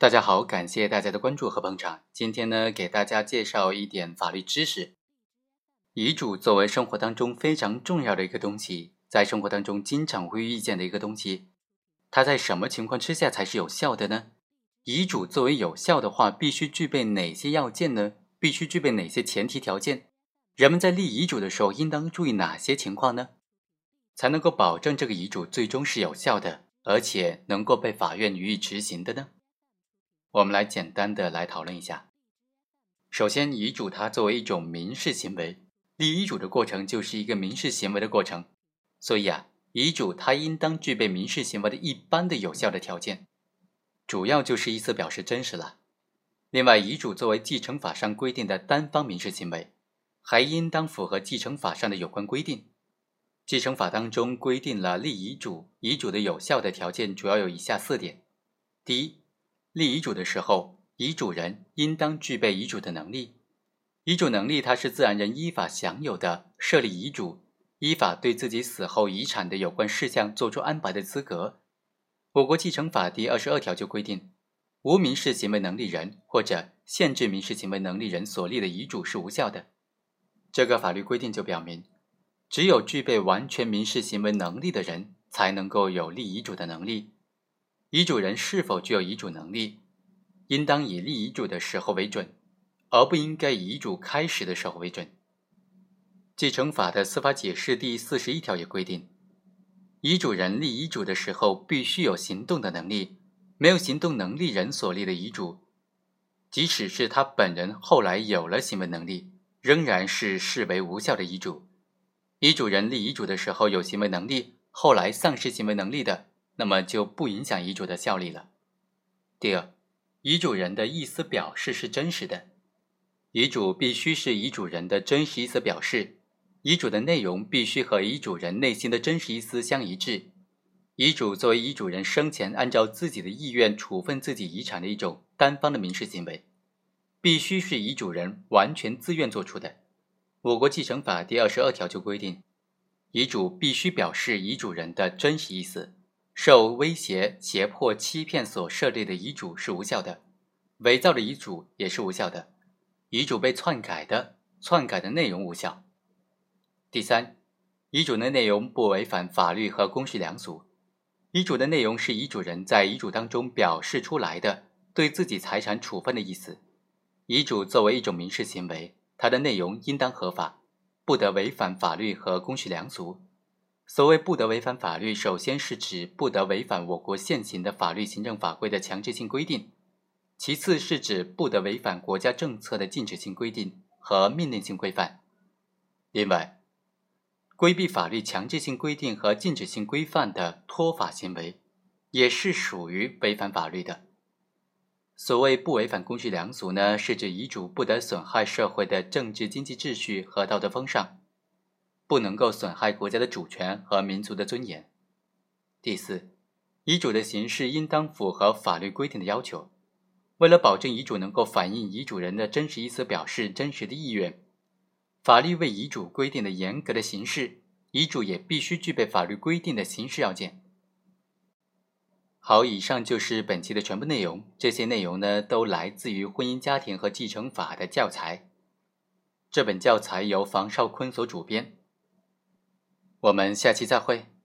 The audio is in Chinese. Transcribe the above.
大家好，感谢大家的关注和捧场。今天呢，给大家介绍一点法律知识。遗嘱作为生活当中非常重要的一个东西，在生活当中经常会遇见的一个东西，它在什么情况之下才是有效的呢？遗嘱作为有效的话，必须具备哪些要件呢？必须具备哪些前提条件？人们在立遗嘱的时候，应当注意哪些情况呢？才能够保证这个遗嘱最终是有效的，而且能够被法院予以执行的呢？我们来简单的来讨论一下。首先，遗嘱它作为一种民事行为，立遗嘱的过程就是一个民事行为的过程，所以啊，遗嘱它应当具备民事行为的一般的有效的条件，主要就是意思表示真实了。另外，遗嘱作为继承法上规定的单方民事行为，还应当符合继承法上的有关规定。继承法当中规定了立遗嘱，遗嘱的有效的条件主要有以下四点：第一，立遗嘱的时候，遗嘱人应当具备遗嘱的能力。遗嘱能力，它是自然人依法享有的设立遗嘱、依法对自己死后遗产的有关事项作出安排的资格。我国继承法第二十二条就规定，无民事行为能力人或者限制民事行为能力人所立的遗嘱是无效的。这个法律规定就表明，只有具备完全民事行为能力的人，才能够有立遗嘱的能力。遗嘱人是否具有遗嘱能力，应当以立遗嘱的时候为准，而不应该以遗嘱开始的时候为准。继承法的司法解释第四十一条也规定，遗嘱人立遗嘱的时候必须有行动的能力，没有行动能力人所立的遗嘱，即使是他本人后来有了行为能力，仍然是视为无效的遗嘱。遗嘱人立遗嘱的时候有行为能力，后来丧失行为能力的。那么就不影响遗嘱的效力了。第二，遗嘱人的意思表示是真实的，遗嘱必须是遗嘱人的真实意思表示，遗嘱的内容必须和遗嘱人内心的真实意思相一致。遗嘱作为遗嘱人生前按照自己的意愿处分自己遗产的一种单方的民事行为，必须是遗嘱人完全自愿做出的。我国继承法第二十二条就规定，遗嘱必须表示遗嘱人的真实意思。受威胁、胁迫、欺骗所设立的遗嘱是无效的，伪造的遗嘱也是无效的，遗嘱被篡改的，篡改的内容无效。第三，遗嘱的内容不违反法律和公序良俗，遗嘱的内容是遗嘱人在遗嘱当中表示出来的对自己财产处分的意思。遗嘱作为一种民事行为，它的内容应当合法，不得违反法律和公序良俗。所谓不得违反法律，首先是指不得违反我国现行的法律、行政法规的强制性规定；其次是指不得违反国家政策的禁止性规定和命令性规范。另外，规避法律强制性规定和禁止性规范的脱法行为，也是属于违反法律的。所谓不违反公序良俗呢，是指遗嘱不得损害社会的政治经济秩序和道德风尚。不能够损害国家的主权和民族的尊严。第四，遗嘱的形式应当符合法律规定的要求。为了保证遗嘱能够反映遗嘱人的真实意思，表示真实的意愿，法律为遗嘱规定的严格的形式，遗嘱也必须具备法律规定的形式要件。好，以上就是本期的全部内容。这些内容呢，都来自于《婚姻家庭和继承法》的教材。这本教材由房少坤所主编。我们下期再会。